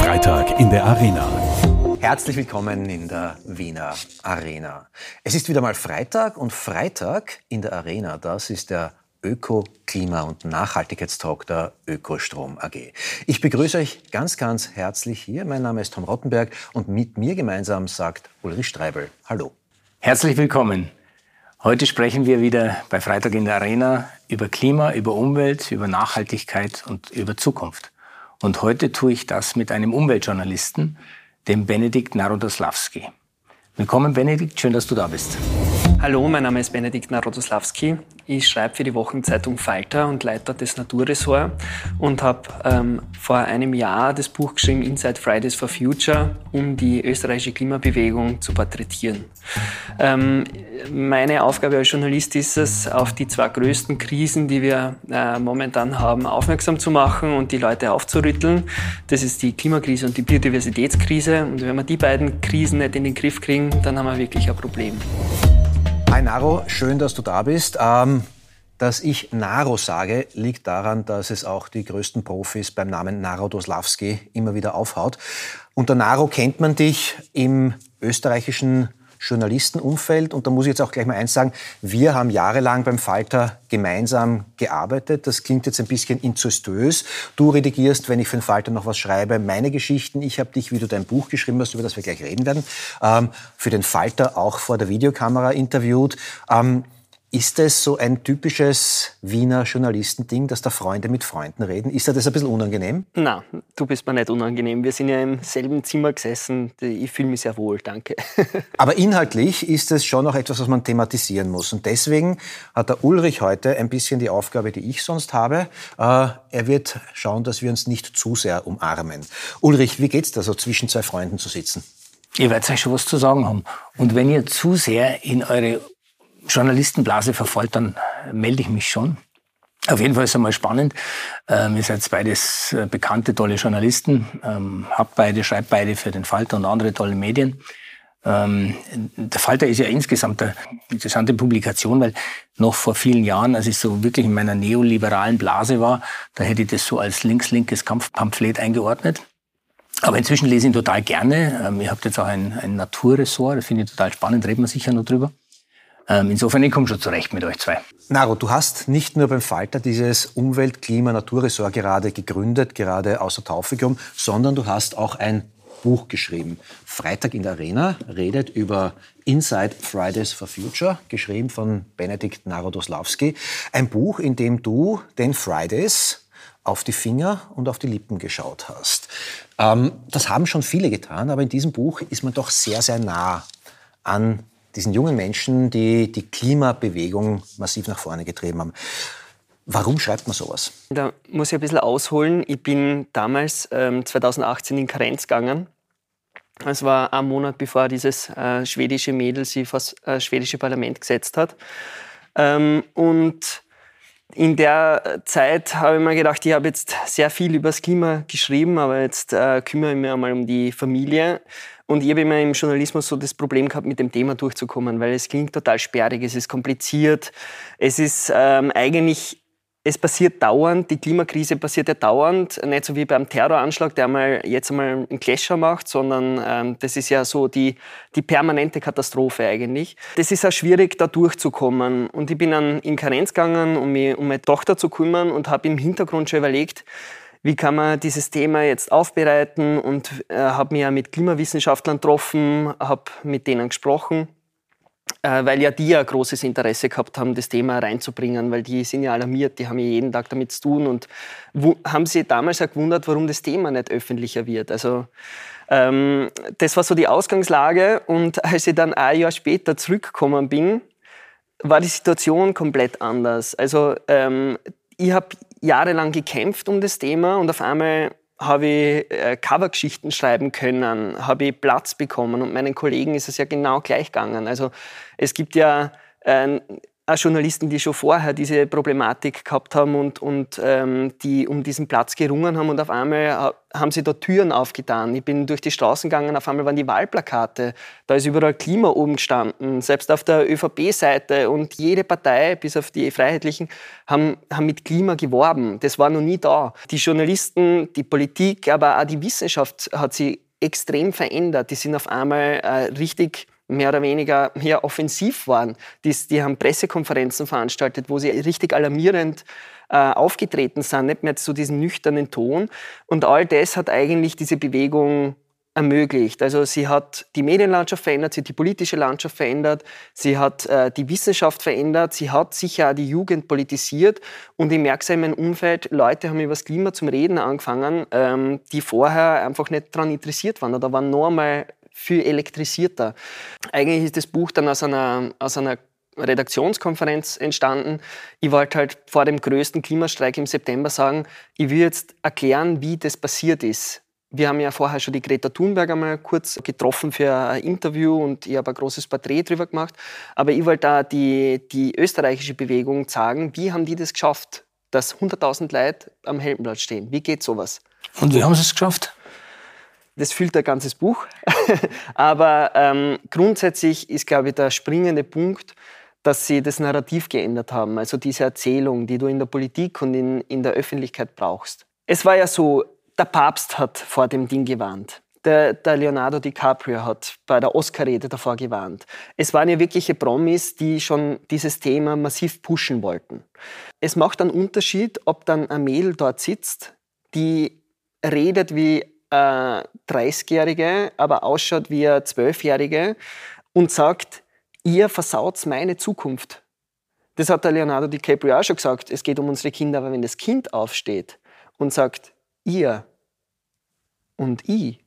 Freitag in der Arena. Herzlich willkommen in der Wiener Arena. Es ist wieder mal Freitag und Freitag in der Arena, das ist der Öko-, Klima- und Nachhaltigkeitstalk der Ökostrom AG. Ich begrüße euch ganz, ganz herzlich hier. Mein Name ist Tom Rottenberg und mit mir gemeinsam sagt Ulrich Streibel. Hallo. Herzlich willkommen. Heute sprechen wir wieder bei Freitag in der Arena über Klima, über Umwelt, über Nachhaltigkeit und über Zukunft. Und heute tue ich das mit einem Umweltjournalisten, dem Benedikt Narodoslawski. Willkommen, Benedikt. Schön, dass du da bist. Hallo, mein Name ist Benedikt Narodoslawski. Ich schreibe für die Wochenzeitung Falter und Leiter des Naturressort und habe ähm, vor einem Jahr das Buch geschrieben Inside Fridays for Future, um die österreichische Klimabewegung zu porträtieren. Ähm, meine Aufgabe als Journalist ist es, auf die zwei größten Krisen, die wir äh, momentan haben, aufmerksam zu machen und die Leute aufzurütteln. Das ist die Klimakrise und die Biodiversitätskrise. Und wenn wir die beiden Krisen nicht in den Griff kriegen, dann haben wir wirklich ein Problem. Hi Naro, schön, dass du da bist. Ähm, dass ich Naro sage, liegt daran, dass es auch die größten Profis beim Namen Naro Doslavski immer wieder aufhaut. Unter Naro kennt man dich im österreichischen Journalistenumfeld. Und da muss ich jetzt auch gleich mal eins sagen, wir haben jahrelang beim Falter gemeinsam gearbeitet. Das klingt jetzt ein bisschen inzestös. Du redigierst, wenn ich für den Falter noch was schreibe, meine Geschichten. Ich habe dich, wie du dein Buch geschrieben hast, über das wir gleich reden werden, ähm, für den Falter auch vor der Videokamera interviewt. Ist es so ein typisches Wiener Journalistending, dass da Freunde mit Freunden reden? Ist dir das ein bisschen unangenehm? Na, du bist mir nicht unangenehm. Wir sind ja im selben Zimmer gesessen. Ich fühle mich sehr wohl, danke. Aber inhaltlich ist es schon noch etwas, was man thematisieren muss. Und deswegen hat der Ulrich heute ein bisschen die Aufgabe, die ich sonst habe. Äh, er wird schauen, dass wir uns nicht zu sehr umarmen. Ulrich, wie geht's da so zwischen zwei Freunden zu sitzen? Ihr werdet euch schon was zu sagen haben. Und wenn ihr zu sehr in eure Journalistenblase verfolgt, dann melde ich mich schon. Auf jeden Fall ist es einmal spannend. Ähm, ihr seid beides äh, bekannte, tolle Journalisten. Ähm, habt beide, schreibt beide für den Falter und andere tolle Medien. Ähm, der Falter ist ja insgesamt eine interessante Publikation, weil noch vor vielen Jahren, als ich so wirklich in meiner neoliberalen Blase war, da hätte ich das so als links-linkes Kampfpamphlet eingeordnet. Aber inzwischen lese ich ihn total gerne. Ähm, ihr habt jetzt auch ein, ein Naturressort, das finde ich total spannend, reden wir sicher noch drüber. Ähm, insofern, ich komme schon zurecht mit euch zwei. Naro, du hast nicht nur beim Falter dieses Umwelt-, Klima-, Naturressort gerade gegründet, gerade außer Taufe gekommen, sondern du hast auch ein Buch geschrieben. Freitag in der Arena redet über Inside Fridays for Future, geschrieben von Benedikt Narodoslawski. Ein Buch, in dem du den Fridays auf die Finger und auf die Lippen geschaut hast. Ähm, das haben schon viele getan, aber in diesem Buch ist man doch sehr, sehr nah an diesen jungen Menschen, die die Klimabewegung massiv nach vorne getrieben haben. Warum schreibt man sowas? Da muss ich ein bisschen ausholen. Ich bin damals ähm, 2018 in Karenz gegangen. Es war ein Monat bevor dieses äh, schwedische Mädel sich vor das äh, schwedische Parlament gesetzt hat. Ähm, und in der Zeit habe ich mir gedacht, ich habe jetzt sehr viel über das Klima geschrieben, aber jetzt äh, kümmere ich mich einmal um die Familie. Und ich habe immer im Journalismus so das Problem gehabt, mit dem Thema durchzukommen, weil es klingt total sperrig, es ist kompliziert, es ist ähm, eigentlich es passiert dauernd, die Klimakrise passiert ja dauernd, nicht so wie beim Terroranschlag, der mal jetzt einmal einen Clasher macht, sondern ähm, das ist ja so die, die permanente Katastrophe eigentlich. Das ist auch schwierig, da durchzukommen. Und ich bin dann in Karenz gegangen, um mich um meine Tochter zu kümmern und habe im Hintergrund schon überlegt, wie kann man dieses Thema jetzt aufbereiten und äh, habe mich ja mit Klimawissenschaftlern getroffen, habe mit denen gesprochen, weil ja die ja großes Interesse gehabt haben, das Thema reinzubringen, weil die sind ja alarmiert, die haben ja jeden Tag damit zu tun und haben sich damals auch gewundert, warum das Thema nicht öffentlicher wird. Also ähm, das war so die Ausgangslage und als ich dann ein Jahr später zurückgekommen bin, war die Situation komplett anders. Also ähm, ich habe jahrelang gekämpft um das Thema und auf einmal habe ich äh, Covergeschichten schreiben können, habe ich Platz bekommen und meinen Kollegen ist es ja genau gleich gegangen. Also es gibt ja äh, auch Journalisten, die schon vorher diese Problematik gehabt haben und, und ähm, die um diesen Platz gerungen haben und auf einmal haben sie da Türen aufgetan. Ich bin durch die Straßen gegangen, auf einmal waren die Wahlplakate, da ist überall Klima oben gestanden, selbst auf der ÖVP-Seite und jede Partei, bis auf die Freiheitlichen, haben, haben mit Klima geworben. Das war noch nie da. Die Journalisten, die Politik, aber auch die Wissenschaft hat sich extrem verändert. Die sind auf einmal äh, richtig mehr oder weniger mehr offensiv waren. Die, die haben Pressekonferenzen veranstaltet, wo sie richtig alarmierend äh, aufgetreten sind, nicht mehr zu diesem nüchternen Ton. Und all das hat eigentlich diese Bewegung ermöglicht. Also sie hat die Medienlandschaft verändert, sie hat die politische Landschaft verändert, sie hat äh, die Wissenschaft verändert, sie hat sicher auch die Jugend politisiert und ich merke es in meinem Umfeld, Leute haben über das Klima zum Reden angefangen, ähm, die vorher einfach nicht daran interessiert waren oder waren noch einmal viel elektrisierter. Eigentlich ist das Buch dann aus einer, aus einer Redaktionskonferenz entstanden. Ich wollte halt vor dem größten Klimastreik im September sagen, ich will jetzt erklären, wie das passiert ist. Wir haben ja vorher schon die Greta Thunberg einmal kurz getroffen für ein Interview und ich habe ein großes Porträt drüber gemacht. Aber ich wollte da die, die österreichische Bewegung sagen, wie haben die das geschafft, dass 100.000 Leute am Heldenplatz stehen? Wie geht sowas? Und wie haben sie es geschafft? Das füllt ein ganzes Buch. Aber ähm, grundsätzlich ist, glaube ich, der springende Punkt, dass sie das Narrativ geändert haben. Also diese Erzählung, die du in der Politik und in, in der Öffentlichkeit brauchst. Es war ja so, der Papst hat vor dem Ding gewarnt. Der, der, Leonardo DiCaprio hat bei der Oscar-Rede davor gewarnt. Es waren ja wirkliche Promis, die schon dieses Thema massiv pushen wollten. Es macht einen Unterschied, ob dann ein Mädel dort sitzt, die redet wie äh, 30-Jährige, aber ausschaut wie eine 12-Jährige und sagt, ihr versaut meine Zukunft. Das hat der Leonardo DiCaprio auch schon gesagt. Es geht um unsere Kinder, aber wenn das Kind aufsteht und sagt, ihr und ich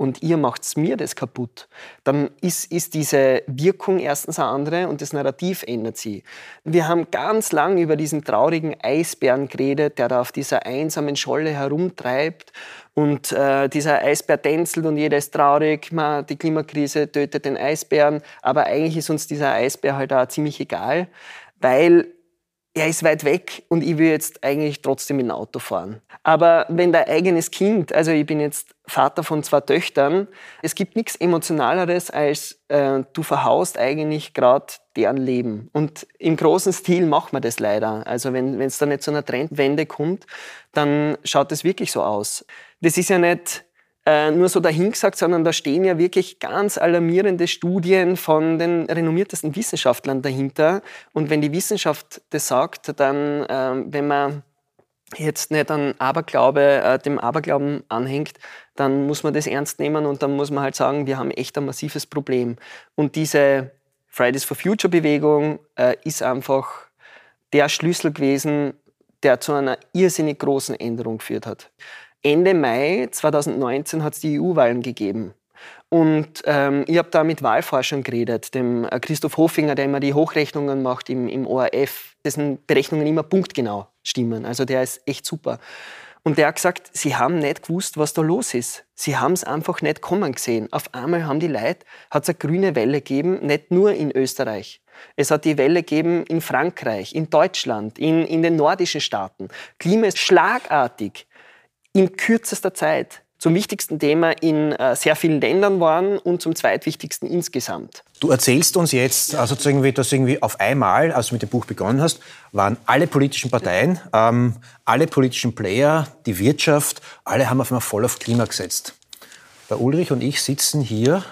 und ihr macht mir das kaputt, dann ist, ist diese Wirkung erstens eine andere und das Narrativ ändert sich. Wir haben ganz lang über diesen traurigen Eisbären geredet, der da auf dieser einsamen Scholle herumtreibt und äh, dieser Eisbär tänzelt und jeder ist traurig, man, die Klimakrise tötet den Eisbären, aber eigentlich ist uns dieser Eisbär halt auch ziemlich egal, weil er ist weit weg und ich will jetzt eigentlich trotzdem mit dem Auto fahren. Aber wenn dein eigenes Kind, also ich bin jetzt Vater von zwei Töchtern, es gibt nichts Emotionaleres, als äh, du verhaust eigentlich gerade deren Leben. Und im großen Stil macht man das leider. Also wenn es da nicht zu einer Trendwende kommt, dann schaut es wirklich so aus. Das ist ja nicht äh, nur so dahingesagt, sondern da stehen ja wirklich ganz alarmierende Studien von den renommiertesten Wissenschaftlern dahinter. Und wenn die Wissenschaft das sagt, dann, äh, wenn man jetzt nicht an Aberglaube, äh, dem Aberglauben anhängt, dann muss man das ernst nehmen und dann muss man halt sagen, wir haben echt ein massives Problem. Und diese Fridays for Future Bewegung äh, ist einfach der Schlüssel gewesen, der zu einer irrsinnig großen Änderung geführt hat. Ende Mai 2019 hat es die EU-Wahlen gegeben. Und ähm, ich habe da mit Wahlforschern geredet, dem äh, Christoph Hofinger, der immer die Hochrechnungen macht im, im ORF, dessen Berechnungen immer punktgenau stimmen. Also der ist echt super. Und der hat gesagt, sie haben nicht gewusst, was da los ist. Sie haben es einfach nicht kommen gesehen. Auf einmal haben die Leute, hat es eine grüne Welle gegeben, nicht nur in Österreich. Es hat die Welle gegeben in Frankreich, in Deutschland, in, in den nordischen Staaten. Klima ist schlagartig in kürzester Zeit zum wichtigsten Thema in äh, sehr vielen Ländern waren und zum zweitwichtigsten insgesamt. Du erzählst uns jetzt, also irgendwie, dass irgendwie auf einmal, als du mit dem Buch begonnen hast, waren alle politischen Parteien, ähm, alle politischen Player, die Wirtschaft, alle haben auf einmal voll auf Klima gesetzt. Der Ulrich und ich sitzen hier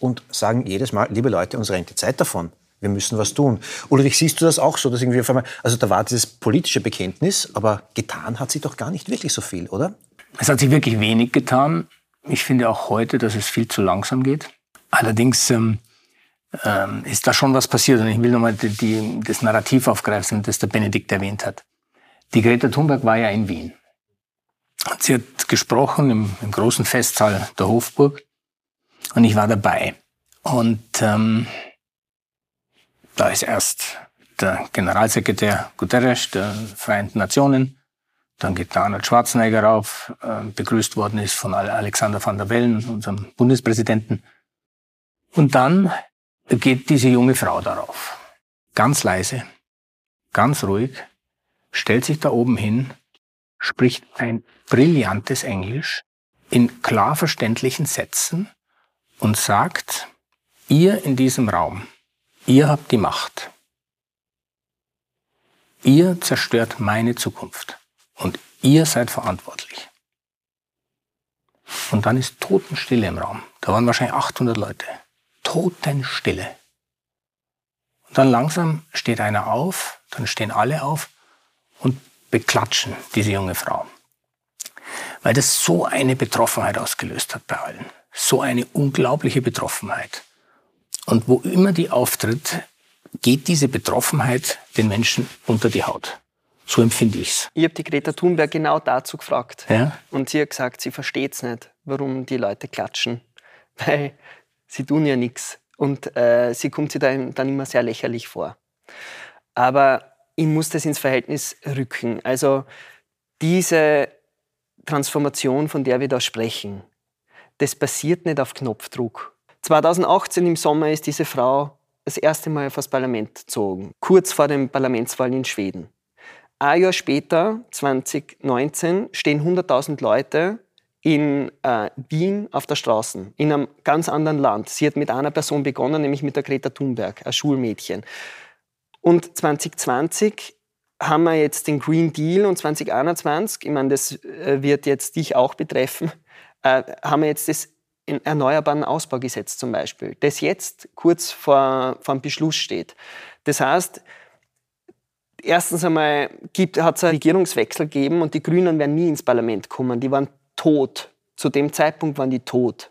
und sagen jedes Mal, liebe Leute, uns rennt die Zeit davon. Wir müssen was tun. Ulrich, siehst du das auch so, dass irgendwie auf einmal, also da war dieses politische Bekenntnis, aber getan hat sich doch gar nicht wirklich so viel, oder? Es hat sich wirklich wenig getan. Ich finde auch heute, dass es viel zu langsam geht. Allerdings ähm, ähm, ist da schon was passiert und ich will nochmal die, die, das Narrativ aufgreifen, das der Benedikt erwähnt hat. Die Greta Thunberg war ja in Wien. Sie hat gesprochen im, im großen Festsaal der Hofburg und ich war dabei. Und ähm, da ist erst der Generalsekretär Guterres der Vereinten Nationen, dann geht der Arnold Schwarzenegger rauf, äh, begrüßt worden ist von Alexander van der Bellen, unserem Bundespräsidenten. Und dann geht diese junge Frau darauf, ganz leise, ganz ruhig, stellt sich da oben hin, spricht ein brillantes Englisch in klar verständlichen Sätzen und sagt, ihr in diesem Raum, ihr habt die Macht. Ihr zerstört meine Zukunft und ihr seid verantwortlich. Und dann ist Totenstille im Raum. Da waren wahrscheinlich 800 Leute. Totenstille. Und dann langsam steht einer auf, dann stehen alle auf und beklatschen diese junge Frau. Weil das so eine Betroffenheit ausgelöst hat bei allen. So eine unglaubliche Betroffenheit. Und wo immer die auftritt, geht diese Betroffenheit den Menschen unter die Haut. So empfinde ich's. Ich habe die Greta Thunberg genau dazu gefragt. Ja? Und sie hat gesagt, sie versteht es nicht, warum die Leute klatschen. Weil sie tun ja nichts. Und äh, sie kommt sich dann, dann immer sehr lächerlich vor. Aber ich muss das ins Verhältnis rücken. Also diese Transformation, von der wir da sprechen, das passiert nicht auf Knopfdruck. 2018 im Sommer ist diese Frau das erste Mal vor das Parlament gezogen, kurz vor dem Parlamentswahl in Schweden. Ein Jahr später, 2019, stehen 100.000 Leute in äh, Wien auf der Straße, in einem ganz anderen Land. Sie hat mit einer Person begonnen, nämlich mit der Greta Thunberg, ein Schulmädchen. Und 2020 haben wir jetzt den Green Deal und 2021, ich meine, das äh, wird jetzt dich auch betreffen, äh, haben wir jetzt das Erneuerbaren Ausbaugesetz zum Beispiel, das jetzt kurz vor, vor dem Beschluss steht. Das heißt, erstens einmal hat es einen Regierungswechsel gegeben und die Grünen werden nie ins Parlament kommen. Die waren tot. Zu dem Zeitpunkt waren die tot.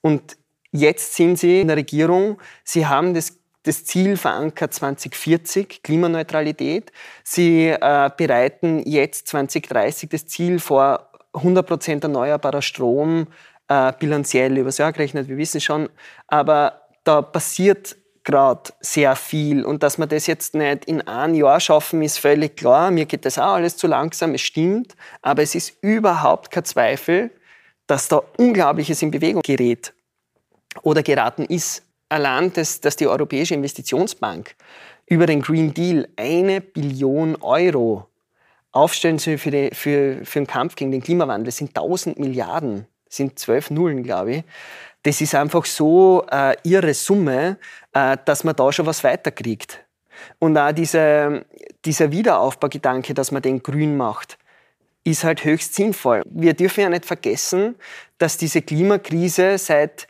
Und jetzt sind sie in der Regierung. Sie haben das das Ziel verankert 2040, Klimaneutralität. Sie äh, bereiten jetzt 2030 das Ziel vor, 100% erneuerbarer Strom äh, bilanziell übers Jahr gerechnet, wir wissen schon. Aber da passiert gerade sehr viel. Und dass wir das jetzt nicht in einem Jahr schaffen, ist völlig klar. Mir geht das auch alles zu langsam, es stimmt. Aber es ist überhaupt kein Zweifel, dass da Unglaubliches in Bewegung gerät oder geraten ist. Allein, dass, dass die Europäische Investitionsbank über den Green Deal eine Billion Euro aufstellen soll für, die, für, für den Kampf gegen den Klimawandel, das sind 1000 Milliarden, sind zwölf Nullen, glaube ich das ist einfach so äh, ihre Summe, äh, dass man da schon was weiterkriegt. Und auch diese, dieser Wiederaufbaugedanke, dass man den grün macht, ist halt höchst sinnvoll. Wir dürfen ja nicht vergessen, dass diese Klimakrise seit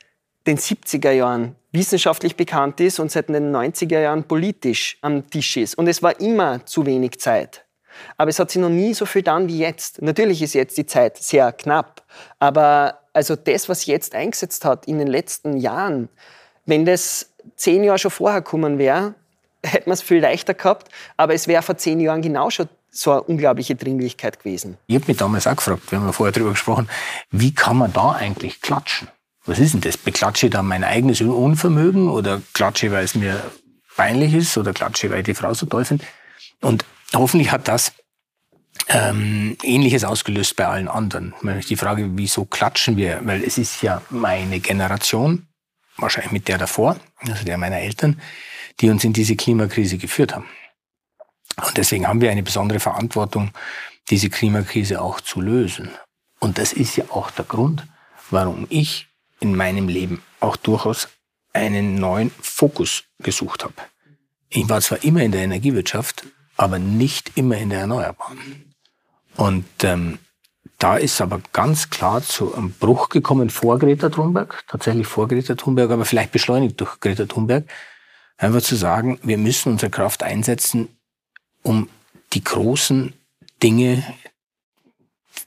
den 70er Jahren wissenschaftlich bekannt ist und seit den 90er Jahren politisch am Tisch ist. Und es war immer zu wenig Zeit. Aber es hat sich noch nie so viel getan wie jetzt. Natürlich ist jetzt die Zeit sehr knapp, aber also das, was jetzt eingesetzt hat in den letzten Jahren, wenn das zehn Jahre schon vorher gekommen wäre, hätte man es viel leichter gehabt, aber es wäre vor zehn Jahren genau schon so eine unglaubliche Dringlichkeit gewesen. Ich habe mich damals auch gefragt, wir haben ja vorher darüber gesprochen, wie kann man da eigentlich klatschen? Was ist denn das? Beklatsche ich da mein eigenes Unvermögen oder klatsche weil es mir peinlich ist oder klatsche weil ich die Frau so toll finde? Und hoffentlich hat das ähm, Ähnliches ausgelöst bei allen anderen. Die Frage, wieso klatschen wir? Weil es ist ja meine Generation, wahrscheinlich mit der davor, also der meiner Eltern, die uns in diese Klimakrise geführt haben. Und deswegen haben wir eine besondere Verantwortung, diese Klimakrise auch zu lösen. Und das ist ja auch der Grund, warum ich in meinem Leben auch durchaus einen neuen Fokus gesucht habe. Ich war zwar immer in der Energiewirtschaft, aber nicht immer in der Erneuerbaren. Und ähm, da ist aber ganz klar zu einem Bruch gekommen vor Greta Thunberg, tatsächlich vor Greta Thunberg, aber vielleicht beschleunigt durch Greta Thunberg, einfach zu sagen, wir müssen unsere Kraft einsetzen, um die großen Dinge,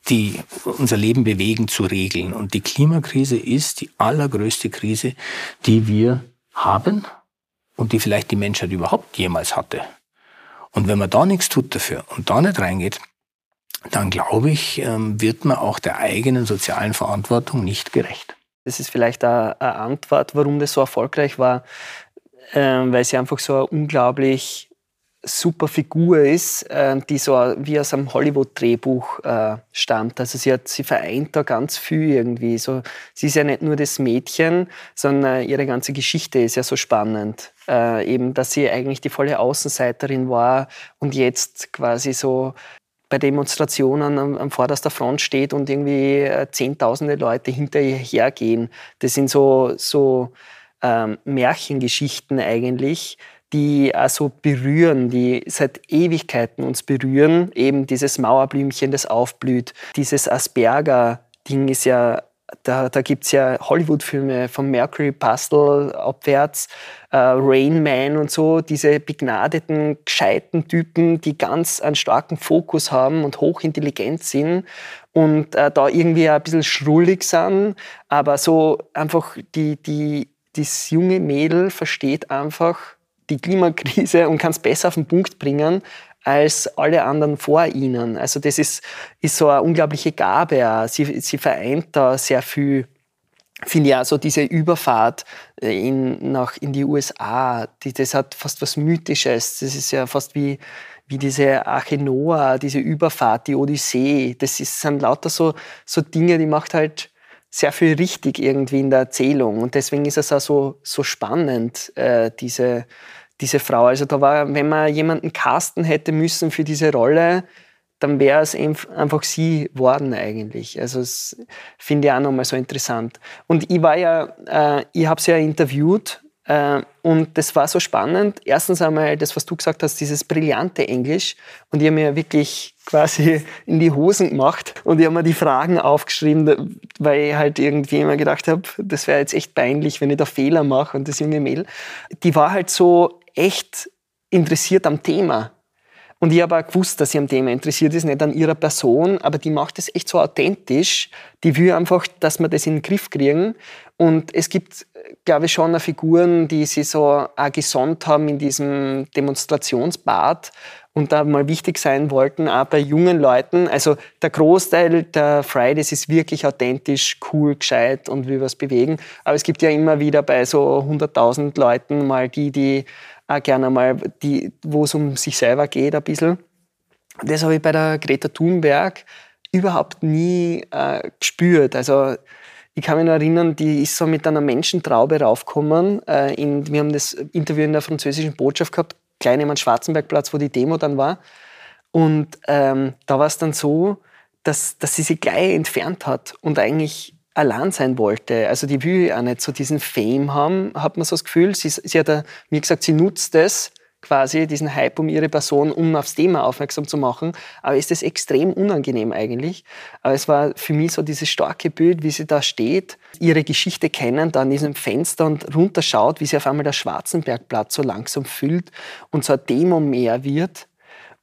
die unser Leben bewegen, zu regeln. Und die Klimakrise ist die allergrößte Krise, die wir haben und die vielleicht die Menschheit überhaupt jemals hatte. Und wenn man da nichts tut dafür und da nicht reingeht, dann glaube ich, ähm, wird man auch der eigenen sozialen Verantwortung nicht gerecht. Das ist vielleicht eine Antwort, warum das so erfolgreich war, ähm, weil sie einfach so unglaublich super Figur ist, äh, die so wie aus einem Hollywood-Drehbuch äh, stammt. Also sie, hat, sie vereint da ganz viel irgendwie. So, sie ist ja nicht nur das Mädchen, sondern ihre ganze Geschichte ist ja so spannend. Äh, eben, dass sie eigentlich die volle Außenseiterin war und jetzt quasi so bei Demonstrationen am, am vorderster Front steht und irgendwie äh, zehntausende Leute hinter ihr hergehen. Das sind so, so ähm, Märchengeschichten eigentlich, die also berühren, die seit Ewigkeiten uns berühren. Eben dieses Mauerblümchen, das aufblüht. Dieses Asperger-Ding ist ja, da, da gibt es ja Hollywood-Filme von Mercury Pastel abwärts, äh, Rain Man und so, diese begnadeten, gescheiten Typen, die ganz einen starken Fokus haben und hochintelligent sind und äh, da irgendwie ein bisschen schrullig sind, aber so einfach die, die, das junge Mädel versteht einfach, die Klimakrise und kann es besser auf den Punkt bringen als alle anderen vor ihnen. Also das ist, ist so eine unglaubliche Gabe. Sie, sie vereint da sehr viel finde auch so diese Überfahrt äh, in, nach, in die USA, die, das hat fast was Mythisches. Das ist ja fast wie, wie diese Arche Noah, diese Überfahrt, die Odyssee. Das ist, sind lauter so, so Dinge, die macht halt sehr viel richtig irgendwie in der Erzählung. Und deswegen ist es auch so, so spannend, äh, diese, diese Frau. Also da war, wenn man jemanden casten hätte müssen für diese Rolle, dann wäre es einfach sie worden eigentlich. Also das finde ich auch nochmal so interessant. Und ich war ja, äh, ich habe sie ja interviewt und das war so spannend. Erstens einmal das, was du gesagt hast, dieses brillante Englisch. Und ich habe mir wirklich quasi in die Hosen gemacht und ich habe mir die Fragen aufgeschrieben, weil ich halt irgendwie immer gedacht habe, das wäre jetzt echt peinlich, wenn ich da Fehler mache und das junge Mail. Die war halt so echt interessiert am Thema. Und ich habe auch gewusst, dass sie am Thema interessiert ist, nicht an ihrer Person, aber die macht es echt so authentisch. Die will einfach, dass wir das in den Griff kriegen. Und es gibt, glaube ich, schon Figuren, die sie so auch gesonnt haben in diesem Demonstrationsbad und da mal wichtig sein wollten, auch bei jungen Leuten. Also der Großteil der Fridays ist wirklich authentisch, cool, gescheit und will was bewegen. Aber es gibt ja immer wieder bei so 100.000 Leuten mal die, die auch gerne mal, die, wo es um sich selber geht ein bisschen. Das habe ich bei der Greta Thunberg überhaupt nie äh, gespürt. Also ich kann mich noch erinnern, die ist so mit einer Menschentraube raufgekommen. Äh, in, wir haben das Interview in der französischen Botschaft gehabt, klein am Schwarzenbergplatz, wo die Demo dann war. Und ähm, da war es dann so, dass, dass sie sich gleich entfernt hat und eigentlich allein sein wollte. Also die will auch nicht so diesen Fame haben, hat man so das Gefühl. Sie, sie hat mir gesagt, sie nutzt es quasi, diesen Hype um ihre Person, um aufs Thema aufmerksam zu machen. Aber ist das extrem unangenehm eigentlich. Aber es war für mich so dieses starke Bild, wie sie da steht, ihre Geschichte kennen, da an diesem Fenster und runterschaut, wie sie auf einmal der Schwarzenbergplatz so langsam füllt und so ein Demo mehr wird.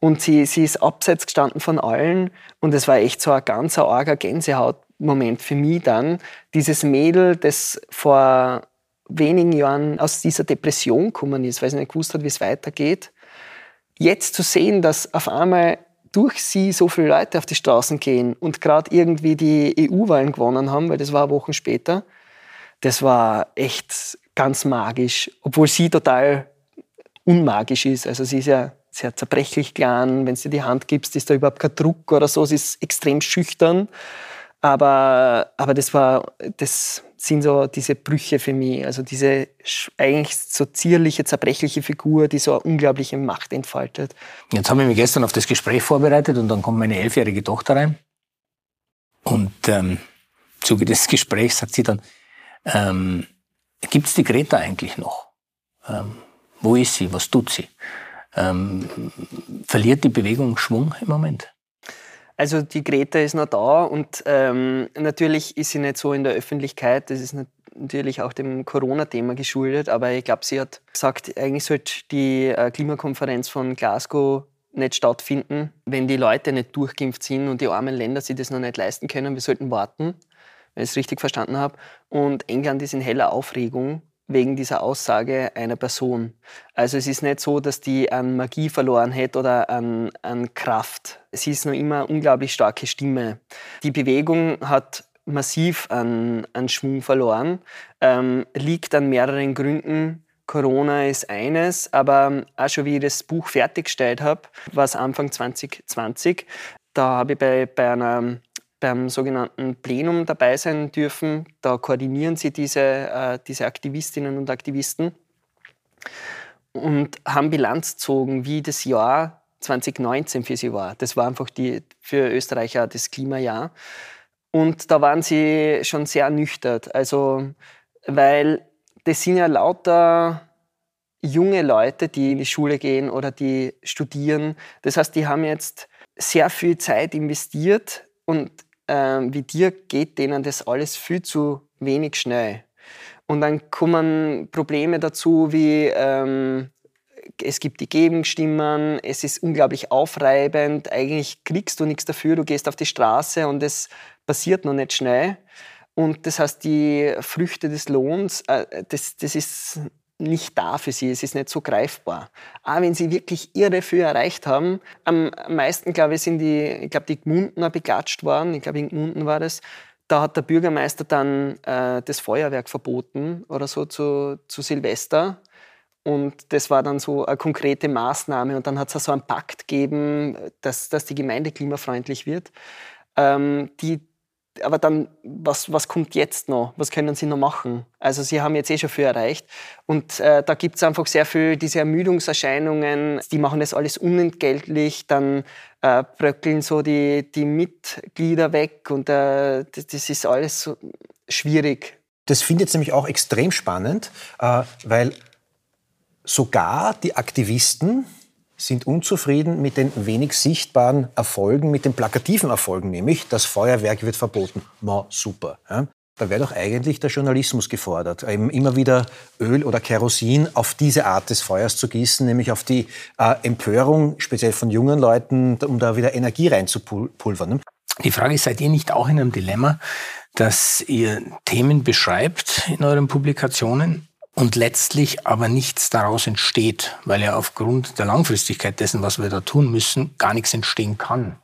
Und sie, sie ist abseits gestanden von allen und es war echt so ein ganz arger Gänsehautmoment für mich dann. Dieses Mädel, das vor wenigen Jahren aus dieser Depression gekommen ist, weil sie nicht gewusst hat, wie es weitergeht. Jetzt zu sehen, dass auf einmal durch sie so viele Leute auf die Straßen gehen und gerade irgendwie die EU-Wahlen gewonnen haben, weil das war Wochen später, das war echt ganz magisch, obwohl sie total unmagisch ist. Also sie ist ja sehr zerbrechlich klein, wenn sie die Hand gibst, ist da überhaupt kein Druck oder so, sie ist extrem schüchtern. Aber, aber das war, das, sind so diese Brüche für mich. Also diese eigentlich so zierliche, zerbrechliche Figur, die so eine unglaubliche Macht entfaltet. Jetzt habe ich mich gestern auf das Gespräch vorbereitet und dann kommt meine elfjährige Tochter rein. Und ähm, im Zuge des Gesprächs sagt sie dann, ähm, gibt es die Greta eigentlich noch? Ähm, wo ist sie? Was tut sie? Ähm, verliert die Bewegung Schwung im Moment? Also die Greta ist noch da und ähm, natürlich ist sie nicht so in der Öffentlichkeit. Das ist natürlich auch dem Corona-Thema geschuldet, aber ich glaube, sie hat gesagt, eigentlich sollte die äh, Klimakonferenz von Glasgow nicht stattfinden, wenn die Leute nicht durchgeimpft sind und die armen Länder sich das noch nicht leisten können. Wir sollten warten, wenn ich es richtig verstanden habe. Und England ist in heller Aufregung wegen dieser Aussage einer Person. Also es ist nicht so, dass die an Magie verloren hätte oder an, an Kraft. Sie ist noch immer eine unglaublich starke Stimme. Die Bewegung hat massiv an, an Schwung verloren, ähm, liegt an mehreren Gründen. Corona ist eines, aber auch schon wie ich das Buch fertiggestellt habe, war es Anfang 2020. Da habe ich bei, bei einer beim sogenannten Plenum dabei sein dürfen. Da koordinieren sie diese, äh, diese Aktivistinnen und Aktivisten und haben Bilanz gezogen, wie das Jahr 2019 für sie war. Das war einfach die, für Österreicher das Klimajahr. Und da waren sie schon sehr ernüchtert. Also, weil das sind ja lauter junge Leute, die in die Schule gehen oder die studieren. Das heißt, die haben jetzt sehr viel Zeit investiert und äh, wie dir geht denen das alles viel zu wenig schnell. Und dann kommen Probleme dazu wie ähm, es gibt die Gegenstimmen, es ist unglaublich aufreibend, eigentlich kriegst du nichts dafür, du gehst auf die Straße und es passiert noch nicht schnell. Und das heißt, die Früchte des Lohns, äh, das, das ist nicht da für sie, es ist nicht so greifbar. Auch wenn sie wirklich irre viel erreicht haben, am meisten, glaube ich, sind die, ich glaube, die Gmunden beklatscht worden, ich glaube, in Gmunden war das, da hat der Bürgermeister dann äh, das Feuerwerk verboten oder so zu, zu Silvester. Und das war dann so eine konkrete Maßnahme. Und dann hat es so einen Pakt gegeben, dass, dass die Gemeinde klimafreundlich wird. Ähm, die, aber dann, was, was kommt jetzt noch? Was können Sie noch machen? Also Sie haben jetzt eh schon viel erreicht. Und äh, da gibt es einfach sehr viel diese Ermüdungserscheinungen. Die machen das alles unentgeltlich. Dann äh, bröckeln so die, die Mitglieder weg. Und äh, das, das, ist alles so schwierig. Das finde ich jetzt nämlich auch extrem spannend, äh, weil Sogar die Aktivisten sind unzufrieden mit den wenig sichtbaren Erfolgen, mit den plakativen Erfolgen, nämlich das Feuerwerk wird verboten. Ma, super. Ja? Da wäre doch eigentlich der Journalismus gefordert, eben immer wieder Öl oder Kerosin auf diese Art des Feuers zu gießen, nämlich auf die äh, Empörung, speziell von jungen Leuten, um da wieder Energie reinzupulvern. Ne? Die Frage ist, seid ihr nicht auch in einem Dilemma, dass ihr Themen beschreibt in euren Publikationen, und letztlich aber nichts daraus entsteht, weil ja aufgrund der Langfristigkeit dessen, was wir da tun müssen, gar nichts entstehen kann.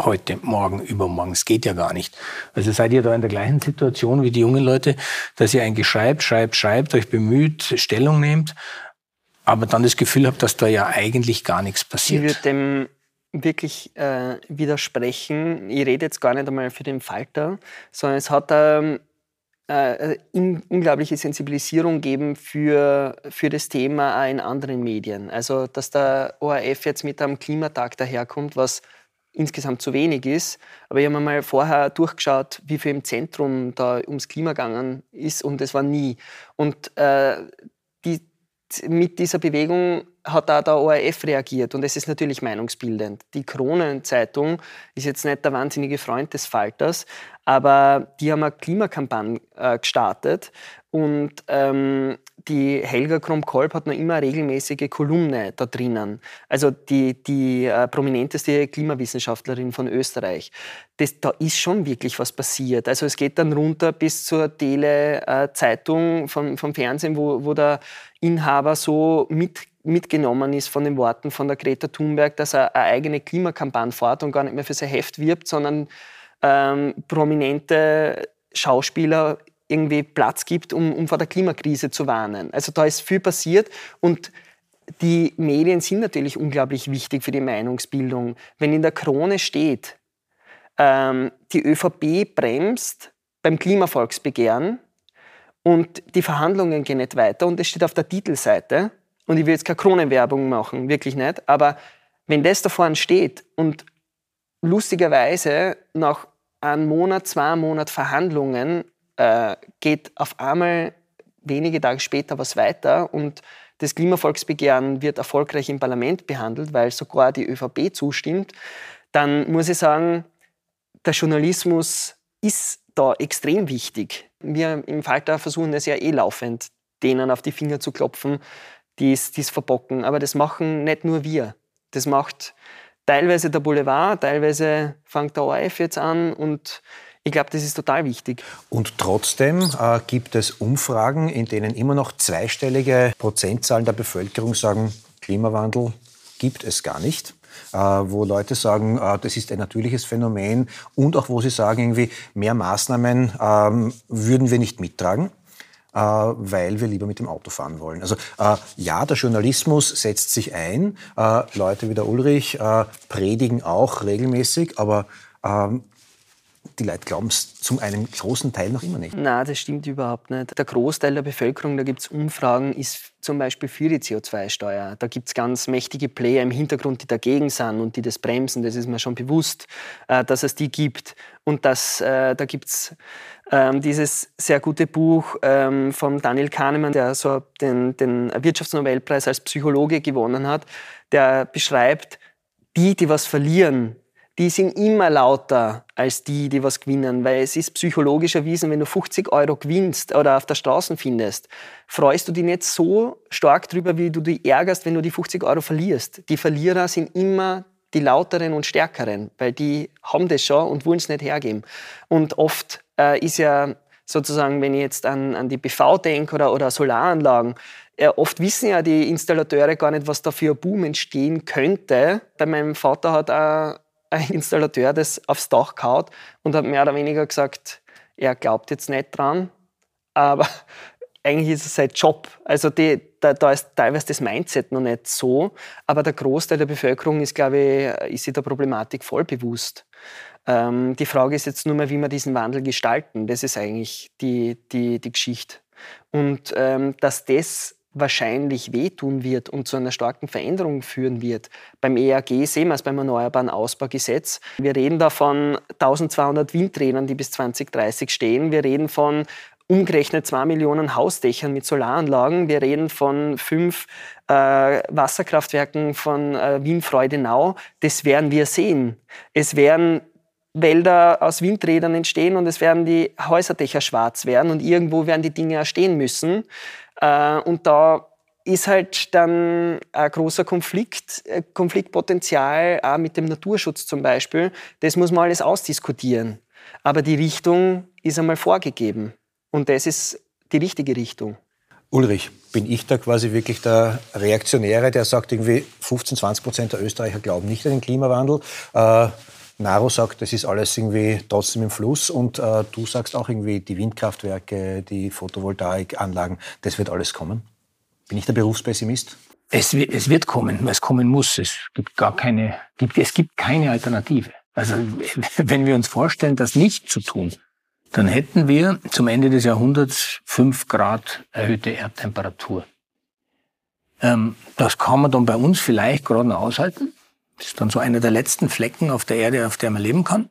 Heute, morgen, übermorgen. Es geht ja gar nicht. Also seid ihr da in der gleichen Situation wie die jungen Leute, dass ihr eigentlich schreibt, schreibt, schreibt, euch bemüht, Stellung nehmt, aber dann das Gefühl habt, dass da ja eigentlich gar nichts passiert. Ich würde dem wirklich äh, widersprechen. Ich rede jetzt gar nicht einmal für den Falter, sondern es hat ähm, äh, in, unglaubliche Sensibilisierung geben für, für das Thema auch in anderen Medien. Also, dass der ORF jetzt mit einem Klimatag daherkommt, was insgesamt zu wenig ist. Aber ich habe mal vorher durchgeschaut, wie viel im Zentrum da ums Klima gegangen ist und es war nie. Und äh, die, mit dieser Bewegung hat auch der ORF reagiert und es ist natürlich meinungsbildend. Die Kronenzeitung ist jetzt nicht der wahnsinnige Freund des Falters, aber die haben eine Klimakampagne äh, gestartet und ähm, die Helga Krumm-Kolb hat noch immer regelmäßige Kolumne da drinnen. Also die, die äh, prominenteste Klimawissenschaftlerin von Österreich. Das, da ist schon wirklich was passiert. Also es geht dann runter bis zur Tele-Zeitung äh, vom, vom Fernsehen, wo, wo der Inhaber so mit mitgenommen ist von den Worten von der Greta Thunberg, dass er eine eigene Klimakampagne fährt und gar nicht mehr für sein Heft wirbt, sondern ähm, prominente Schauspieler irgendwie Platz gibt, um, um vor der Klimakrise zu warnen. Also da ist viel passiert und die Medien sind natürlich unglaublich wichtig für die Meinungsbildung. Wenn in der Krone steht, ähm, die ÖVP bremst beim Klimavolksbegehren und die Verhandlungen gehen nicht weiter und es steht auf der Titelseite, und ich will jetzt keine Kronenwerbung machen, wirklich nicht, aber wenn das da vorne steht und lustigerweise nach einem Monat, zwei Monat Verhandlungen äh, geht auf einmal wenige Tage später was weiter und das Klimavolksbegehren wird erfolgreich im Parlament behandelt, weil sogar die ÖVP zustimmt, dann muss ich sagen, der Journalismus ist da extrem wichtig. Wir im Falter versuchen das ja eh laufend, denen auf die Finger zu klopfen, die es verbocken. Aber das machen nicht nur wir. Das macht teilweise der Boulevard, teilweise fängt der ORF jetzt an und ich glaube, das ist total wichtig. Und trotzdem äh, gibt es Umfragen, in denen immer noch zweistellige Prozentzahlen der Bevölkerung sagen, Klimawandel gibt es gar nicht. Äh, wo Leute sagen, äh, das ist ein natürliches Phänomen und auch wo sie sagen, irgendwie mehr Maßnahmen ähm, würden wir nicht mittragen. Äh, weil wir lieber mit dem Auto fahren wollen. Also äh, ja, der Journalismus setzt sich ein. Äh, Leute wie der Ulrich predigen auch regelmäßig, aber ähm, die Leute glauben es zum einen großen Teil noch immer nicht. Nein, das stimmt überhaupt nicht. Der Großteil der Bevölkerung, da gibt es Umfragen, ist zum Beispiel für die CO2-Steuer. Da gibt es ganz mächtige Player im Hintergrund, die dagegen sind und die das bremsen. Das ist mir schon bewusst, äh, dass es die gibt. Und das, äh, da gibt es ähm, dieses sehr gute Buch ähm, von Daniel Kahnemann, der so den, den Wirtschaftsnobelpreis als Psychologe gewonnen hat, der beschreibt, die, die was verlieren, die sind immer lauter als die, die was gewinnen, weil es ist psychologisch erwiesen, wenn du 50 Euro gewinnst oder auf der Straße findest, freust du dich nicht so stark drüber, wie du dich ärgerst, wenn du die 50 Euro verlierst. Die Verlierer sind immer die lauteren und stärkeren, weil die haben das schon und wollen es nicht hergeben. Und oft äh, ist ja sozusagen, wenn ich jetzt an, an die BV denke oder, oder Solaranlagen, äh, oft wissen ja die Installateure gar nicht, was da für ein Boom entstehen könnte. Bei meinem Vater hat auch ein Installateur das aufs Dach gehauen und hat mehr oder weniger gesagt, er glaubt jetzt nicht dran, aber eigentlich ist es sein Job. Also die, da, da, ist teilweise das Mindset noch nicht so, aber der Großteil der Bevölkerung ist, glaube ich, ist sich der Problematik voll bewusst. Ähm, die Frage ist jetzt nur mal, wie wir diesen Wandel gestalten. Das ist eigentlich die, die, die Geschichte. Und ähm, dass das wahrscheinlich wehtun wird und zu einer starken Veränderung führen wird. Beim EAG sehen wir es beim Erneuerbaren Ausbaugesetz. Wir reden da von 1200 Windrädern, die bis 2030 stehen. Wir reden von umgerechnet zwei Millionen Hausdächern mit Solaranlagen. Wir reden von fünf äh, Wasserkraftwerken von äh, Wien-Freudenau. Das werden wir sehen. Es werden Wälder aus Windrädern entstehen und es werden die Häuserdächer schwarz werden und irgendwo werden die Dinge stehen müssen. Äh, und da ist halt dann ein großer Konflikt, äh, Konfliktpotenzial auch mit dem Naturschutz zum Beispiel. Das muss man alles ausdiskutieren. Aber die Richtung ist einmal vorgegeben. Und das ist die richtige Richtung. Ulrich, bin ich da quasi wirklich der Reaktionäre, der sagt, irgendwie 15, 20 Prozent der Österreicher glauben nicht an den Klimawandel. Äh, Naro sagt, das ist alles irgendwie trotzdem im Fluss und äh, du sagst auch irgendwie, die Windkraftwerke, die Photovoltaikanlagen, das wird alles kommen. Bin ich der Berufspessimist? Es, es wird kommen, es kommen muss. Es gibt gar keine, gibt, es gibt keine Alternative. Also wenn wir uns vorstellen, das nicht zu tun, dann hätten wir zum Ende des Jahrhunderts fünf Grad erhöhte Erdtemperatur. Ähm, das kann man dann bei uns vielleicht gerade noch aushalten. Das ist dann so einer der letzten Flecken auf der Erde, auf der man leben kann.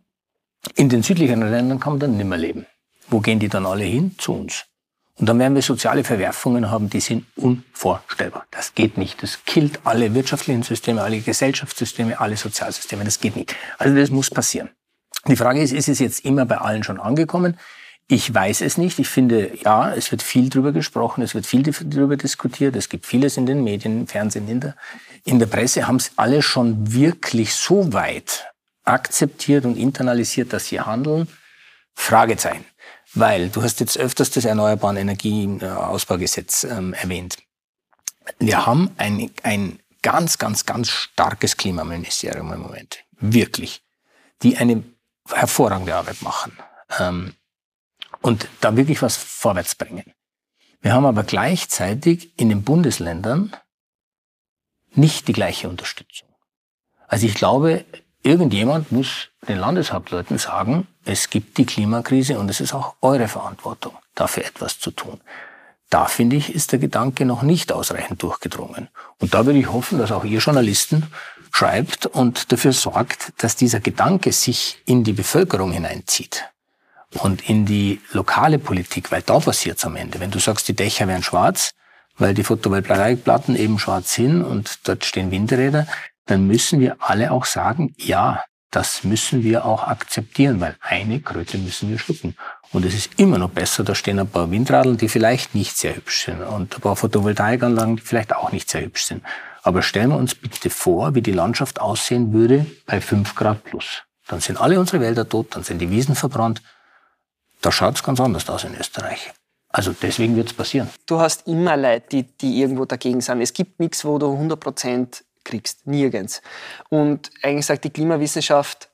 In den südlichen Ländern kann man dann nicht mehr leben. Wo gehen die dann alle hin? Zu uns. Und dann werden wir soziale Verwerfungen haben, die sind unvorstellbar. Das geht nicht. Das killt alle wirtschaftlichen Systeme, alle Gesellschaftssysteme, alle Sozialsysteme. Das geht nicht. Also das muss passieren. Die Frage ist, ist es jetzt immer bei allen schon angekommen? Ich weiß es nicht. Ich finde, ja, es wird viel drüber gesprochen, es wird viel drüber diskutiert, es gibt vieles in den Medien, im Fernsehen, in der, in der Presse. Haben es alle schon wirklich so weit akzeptiert und internalisiert, dass sie handeln? Fragezeichen. Weil, du hast jetzt öfters das Erneuerbaren Energieausbaugesetz ähm, erwähnt. Wir haben ein, ein ganz, ganz, ganz starkes Klimaministerium im Moment. Wirklich. Die eine hervorragende Arbeit machen. Ähm, und da wirklich was vorwärts bringen. Wir haben aber gleichzeitig in den Bundesländern nicht die gleiche Unterstützung. Also ich glaube, irgendjemand muss den Landeshauptleuten sagen, es gibt die Klimakrise und es ist auch eure Verantwortung, dafür etwas zu tun. Da finde ich, ist der Gedanke noch nicht ausreichend durchgedrungen. Und da würde ich hoffen, dass auch ihr Journalisten schreibt und dafür sorgt, dass dieser Gedanke sich in die Bevölkerung hineinzieht und in die lokale Politik, weil da passiert es am Ende. Wenn du sagst, die Dächer wären schwarz, weil die Photovoltaikplatten eben schwarz sind und dort stehen Windräder, dann müssen wir alle auch sagen, ja, das müssen wir auch akzeptieren, weil eine Kröte müssen wir schlucken. Und es ist immer noch besser, da stehen ein paar Windradeln, die vielleicht nicht sehr hübsch sind und ein paar Photovoltaikanlagen, die vielleicht auch nicht sehr hübsch sind. Aber stellen wir uns bitte vor, wie die Landschaft aussehen würde bei 5 Grad plus. Dann sind alle unsere Wälder tot, dann sind die Wiesen verbrannt, da schaut es ganz anders aus in Österreich. Also deswegen wird es passieren. Du hast immer Leute, die, die irgendwo dagegen sind. Es gibt nichts, wo du 100 Prozent kriegst. Nirgends. Und eigentlich sagt die Klimawissenschaft,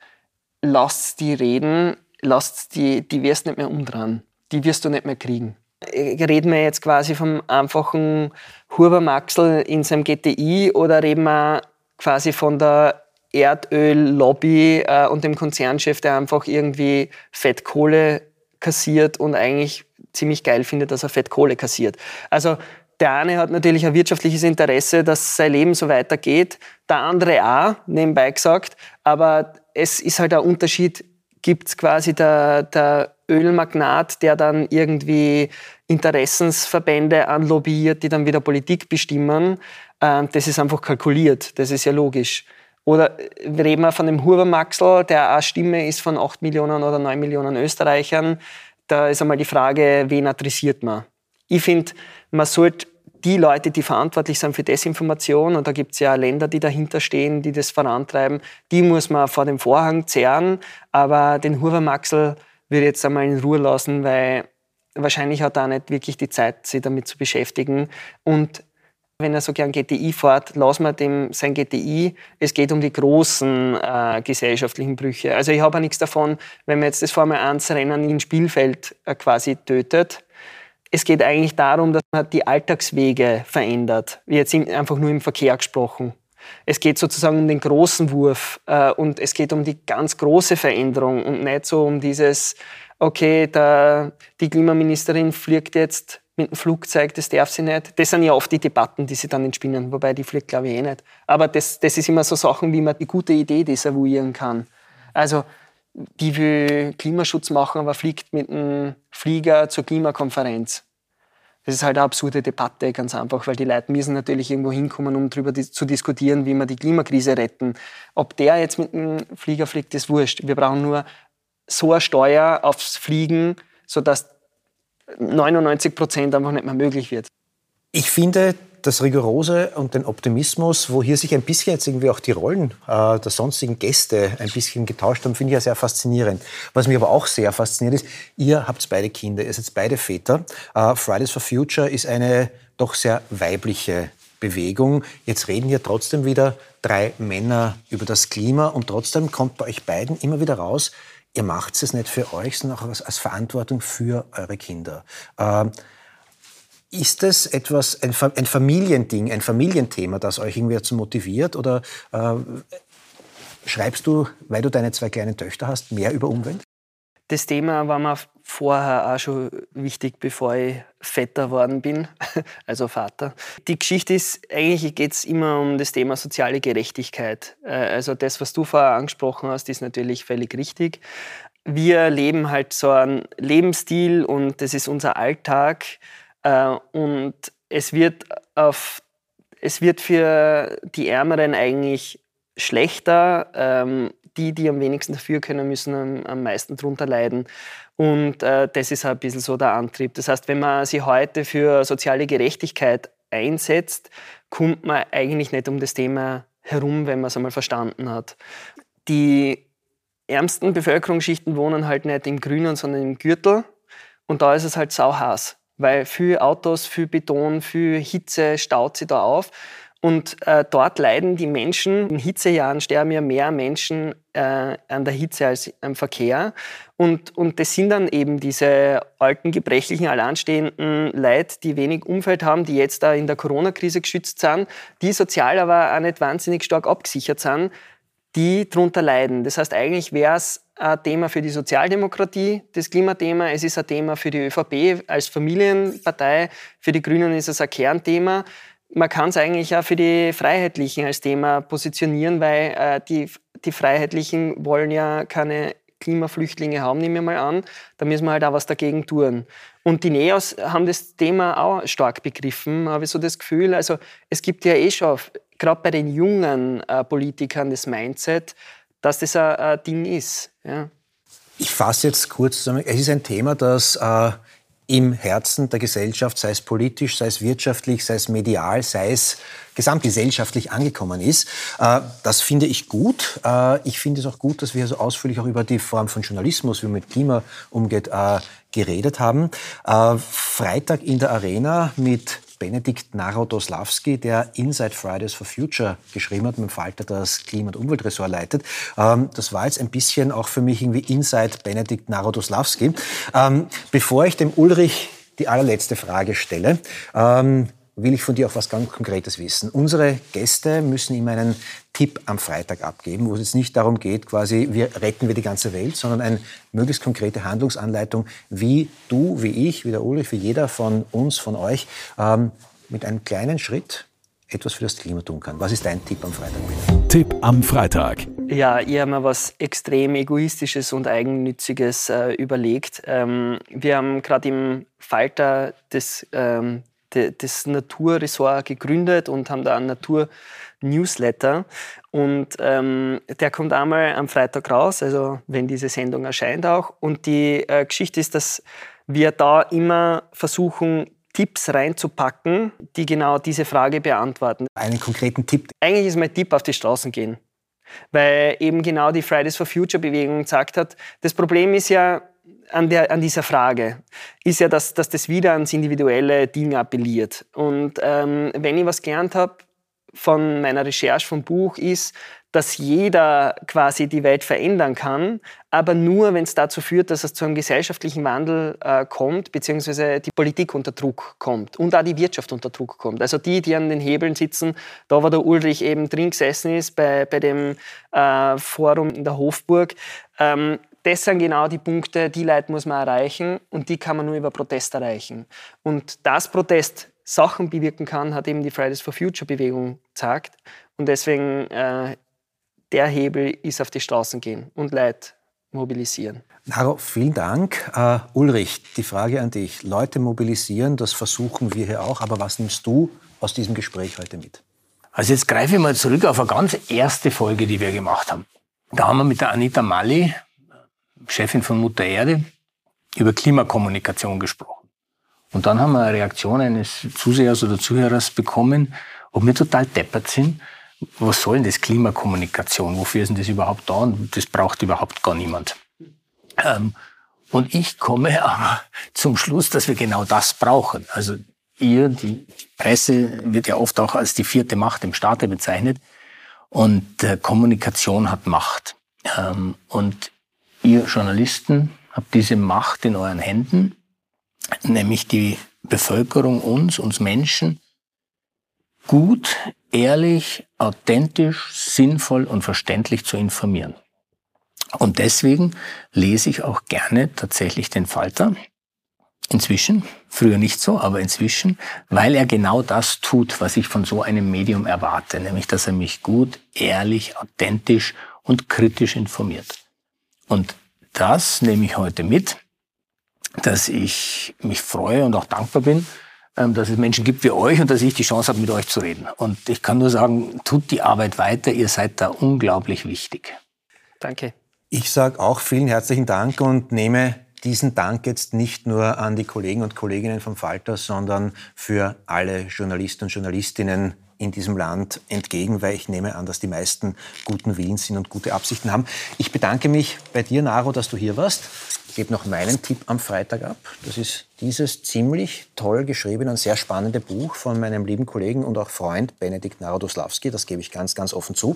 lasst die reden, lasst die, die wirst nicht mehr umdrehen. Die wirst du nicht mehr kriegen. Reden wir jetzt quasi vom einfachen Huber-Maxel in seinem GTI oder reden wir quasi von der Erdöl-Lobby äh, und dem Konzernchef, der einfach irgendwie Fettkohle kassiert und eigentlich ziemlich geil findet, dass er Fettkohle kassiert. Also der eine hat natürlich ein wirtschaftliches Interesse, dass sein Leben so weitergeht, der andere auch, nebenbei gesagt. Aber es ist halt ein Unterschied, gibt es quasi der, der Ölmagnat, der dann irgendwie Interessensverbände anlobbyiert, die dann wieder Politik bestimmen. Ähm, das ist einfach kalkuliert, das ist ja logisch. Oder reden wir von dem Huber-Maxl, der eine Stimme ist von 8 Millionen oder 9 Millionen Österreichern. Da ist einmal die Frage, wen adressiert man? Ich finde, man sollte die Leute, die verantwortlich sind für Desinformation, und da gibt es ja Länder, die dahinter stehen, die das vorantreiben, die muss man vor dem Vorhang zehren. Aber den Huber-Maxl würde ich jetzt einmal in Ruhe lassen, weil wahrscheinlich hat er auch nicht wirklich die Zeit, sich damit zu beschäftigen. Und wenn er so gern GTI fährt, lassen wir dem sein GTI. Es geht um die großen äh, gesellschaftlichen Brüche. Also ich habe nichts davon, wenn man jetzt das Formel 1 Rennen in Spielfeld äh, quasi tötet. Es geht eigentlich darum, dass man die Alltagswege verändert. Wie jetzt einfach nur im Verkehr gesprochen. Es geht sozusagen um den großen Wurf äh, und es geht um die ganz große Veränderung und nicht so um dieses, okay, der, die Klimaministerin fliegt jetzt mit dem Flugzeug, das darf sie nicht. Das sind ja oft die Debatten, die sie dann entspinnen, wobei die fliegt, glaube ich, eh nicht. Aber das, das ist immer so Sachen, wie man die gute Idee desavouieren kann. Also, die will Klimaschutz machen, aber fliegt mit einem Flieger zur Klimakonferenz. Das ist halt eine absurde Debatte, ganz einfach, weil die Leute müssen natürlich irgendwo hinkommen, um darüber zu diskutieren, wie wir die Klimakrise retten. Ob der jetzt mit einem Flieger fliegt, ist wurscht. Wir brauchen nur so eine Steuer aufs Fliegen, sodass 99 Prozent einfach nicht mehr möglich wird. Ich finde das Rigorose und den Optimismus, wo hier sich ein bisschen jetzt irgendwie auch die Rollen äh, der sonstigen Gäste ein bisschen getauscht haben, finde ich ja sehr faszinierend. Was mich aber auch sehr fasziniert ist, ihr habt beide Kinder, ihr seid beide Väter. Äh, Fridays for Future ist eine doch sehr weibliche Bewegung. Jetzt reden hier trotzdem wieder drei Männer über das Klima und trotzdem kommt bei euch beiden immer wieder raus, ihr macht es nicht für euch, sondern auch als, Verantwortung für eure Kinder. Ähm, ist es etwas, ein, ein, Familiending, ein Familienthema, das euch irgendwie dazu motiviert? Oder äh, schreibst du, weil du deine zwei kleinen Töchter hast, mehr über Umwelt? Das Thema war mir vorher auch schon wichtig, bevor ich Vetter worden bin, also Vater. Die Geschichte ist, eigentlich geht es immer um das Thema soziale Gerechtigkeit. Äh, also das, was du vorher angesprochen hast, ist natürlich völlig richtig. Wir leben halt so einen Lebensstil und das ist unser Alltag. Äh, und es wird, auf, es wird für die Ärmeren eigentlich schlechter. Die, die am wenigsten dafür können, müssen am, am meisten drunter leiden. Und äh, das ist ein bisschen so der Antrieb. Das heißt, wenn man sich heute für soziale Gerechtigkeit einsetzt, kommt man eigentlich nicht um das Thema herum, wenn man es einmal verstanden hat. Die ärmsten Bevölkerungsschichten wohnen halt nicht im Grünen, sondern im Gürtel. Und da ist es halt sauhaß, weil viel Autos, viel Beton, viel Hitze staut sich da auf. Und äh, dort leiden die Menschen, in Hitzejahren sterben ja mehr Menschen äh, an der Hitze als am Verkehr. Und, und das sind dann eben diese alten, gebrechlichen, alleinstehenden Leute, die wenig Umfeld haben, die jetzt da in der Corona-Krise geschützt sind, die sozial aber auch nicht wahnsinnig stark abgesichert sind, die darunter leiden. Das heißt, eigentlich wäre es ein Thema für die Sozialdemokratie, das Klimathema. Es ist ein Thema für die ÖVP als Familienpartei. Für die Grünen ist es ein Kernthema man kann es eigentlich auch für die Freiheitlichen als Thema positionieren, weil äh, die, die Freiheitlichen wollen ja keine Klimaflüchtlinge haben, nehme ich mal an. Da müssen wir halt auch was dagegen tun. Und die Neos haben das Thema auch stark begriffen, habe ich so das Gefühl. Also es gibt ja eh schon, gerade bei den jungen äh, Politikern, das Mindset, dass das ein, ein Ding ist. Ja. Ich fasse jetzt kurz zusammen. Es ist ein Thema, das äh, im Herzen der Gesellschaft, sei es politisch, sei es wirtschaftlich, sei es medial, sei es gesamtgesellschaftlich angekommen ist. Äh, das finde ich gut. Äh, ich finde es auch gut, dass wir so ausführlich auch über die Form von Journalismus, wie man mit Klima umgeht, äh, geredet haben. Freitag in der Arena mit Benedikt Narodoslawski, der Inside Fridays for Future geschrieben hat, mit dem Falter das Klima- und Umweltressort leitet. Ähm, das war jetzt ein bisschen auch für mich irgendwie Inside Benedikt Narodoslawski. Ähm, bevor ich dem Ulrich die allerletzte Frage stelle, ähm, will ich von dir auch was ganz Konkretes wissen. Unsere Gäste müssen immer einen Tipp am Freitag abgeben, wo es jetzt nicht darum geht, quasi, wir retten wir die ganze Welt, sondern eine möglichst konkrete Handlungsanleitung, wie du, wie ich, wie der Ulrich, wie jeder von uns, von euch, ähm, mit einem kleinen Schritt etwas für das Klima tun kann. Was ist dein Tipp am Freitag? Bitte? Tipp am Freitag. Ja, ich habe mir was extrem Egoistisches und Eigennütziges äh, überlegt. Ähm, wir haben gerade im Falter das, ähm, das Naturressort gegründet und haben da einen Natur-Newsletter. Und ähm, der kommt einmal am Freitag raus, also wenn diese Sendung erscheint auch. Und die äh, Geschichte ist, dass wir da immer versuchen, Tipps reinzupacken, die genau diese Frage beantworten. Einen konkreten Tipp? Eigentlich ist mein Tipp auf die Straßen gehen. Weil eben genau die Fridays for Future Bewegung gesagt hat, das Problem ist ja an, der, an dieser Frage, ist ja, dass, dass das wieder ans individuelle Ding appelliert. Und ähm, wenn ich was gelernt habe von meiner Recherche vom Buch, ist, dass jeder quasi die Welt verändern kann, aber nur, wenn es dazu führt, dass es zu einem gesellschaftlichen Wandel äh, kommt, beziehungsweise die Politik unter Druck kommt und auch die Wirtschaft unter Druck kommt. Also die, die an den Hebeln sitzen, da wo der Ulrich eben drin gesessen ist, bei, bei dem äh, Forum in der Hofburg, ähm, das sind genau die Punkte, die Leute muss man erreichen und die kann man nur über Protest erreichen. Und dass Protest Sachen bewirken kann, hat eben die Fridays for Future Bewegung gezeigt. Und deswegen äh, der Hebel ist auf die Straßen gehen und Leute mobilisieren. Naro, vielen Dank. Uh, Ulrich, die Frage an dich. Leute mobilisieren, das versuchen wir hier auch. Aber was nimmst du aus diesem Gespräch heute mit? Also jetzt greife ich mal zurück auf eine ganz erste Folge, die wir gemacht haben. Da haben wir mit der Anita Malli, Chefin von Mutter Erde, über Klimakommunikation gesprochen. Und dann haben wir eine Reaktion eines Zusehers oder Zuhörers bekommen, ob wir total deppert sind, was soll denn das Klimakommunikation? Wofür ist denn das überhaupt da? Und das braucht überhaupt gar niemand. Ähm, und ich komme aber zum Schluss, dass wir genau das brauchen. Also ihr, die Presse wird ja oft auch als die vierte Macht im Staate bezeichnet. Und äh, Kommunikation hat Macht. Ähm, und ihr Journalisten habt diese Macht in euren Händen, nämlich die Bevölkerung, uns, uns Menschen, gut, ehrlich, authentisch, sinnvoll und verständlich zu informieren. Und deswegen lese ich auch gerne tatsächlich den Falter. Inzwischen, früher nicht so, aber inzwischen, weil er genau das tut, was ich von so einem Medium erwarte, nämlich dass er mich gut, ehrlich, authentisch und kritisch informiert. Und das nehme ich heute mit, dass ich mich freue und auch dankbar bin, ähm, dass es Menschen gibt wie euch und dass ich die Chance habe, mit euch zu reden. Und ich kann nur sagen, tut die Arbeit weiter, ihr seid da unglaublich wichtig. Danke. Ich sage auch vielen herzlichen Dank und nehme diesen Dank jetzt nicht nur an die Kollegen und Kolleginnen vom Falter, sondern für alle Journalisten und Journalistinnen in diesem Land entgegen, weil ich nehme an, dass die meisten guten Willens sind und gute Absichten haben. Ich bedanke mich bei dir, Naro, dass du hier warst. Ich gebe noch meinen Tipp am Freitag ab. Das ist dieses ziemlich toll geschriebene und sehr spannende Buch von meinem lieben Kollegen und auch Freund Benedikt Narodoslawski. Das gebe ich ganz, ganz offen zu.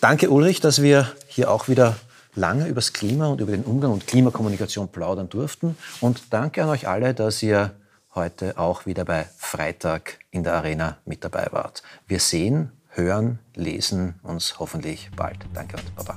Danke, Ulrich, dass wir hier auch wieder lange über das Klima und über den Umgang und Klimakommunikation plaudern durften. Und danke an euch alle, dass ihr heute auch wieder bei Freitag in der Arena mit dabei wart. Wir sehen, hören, lesen uns hoffentlich bald. Danke und Baba.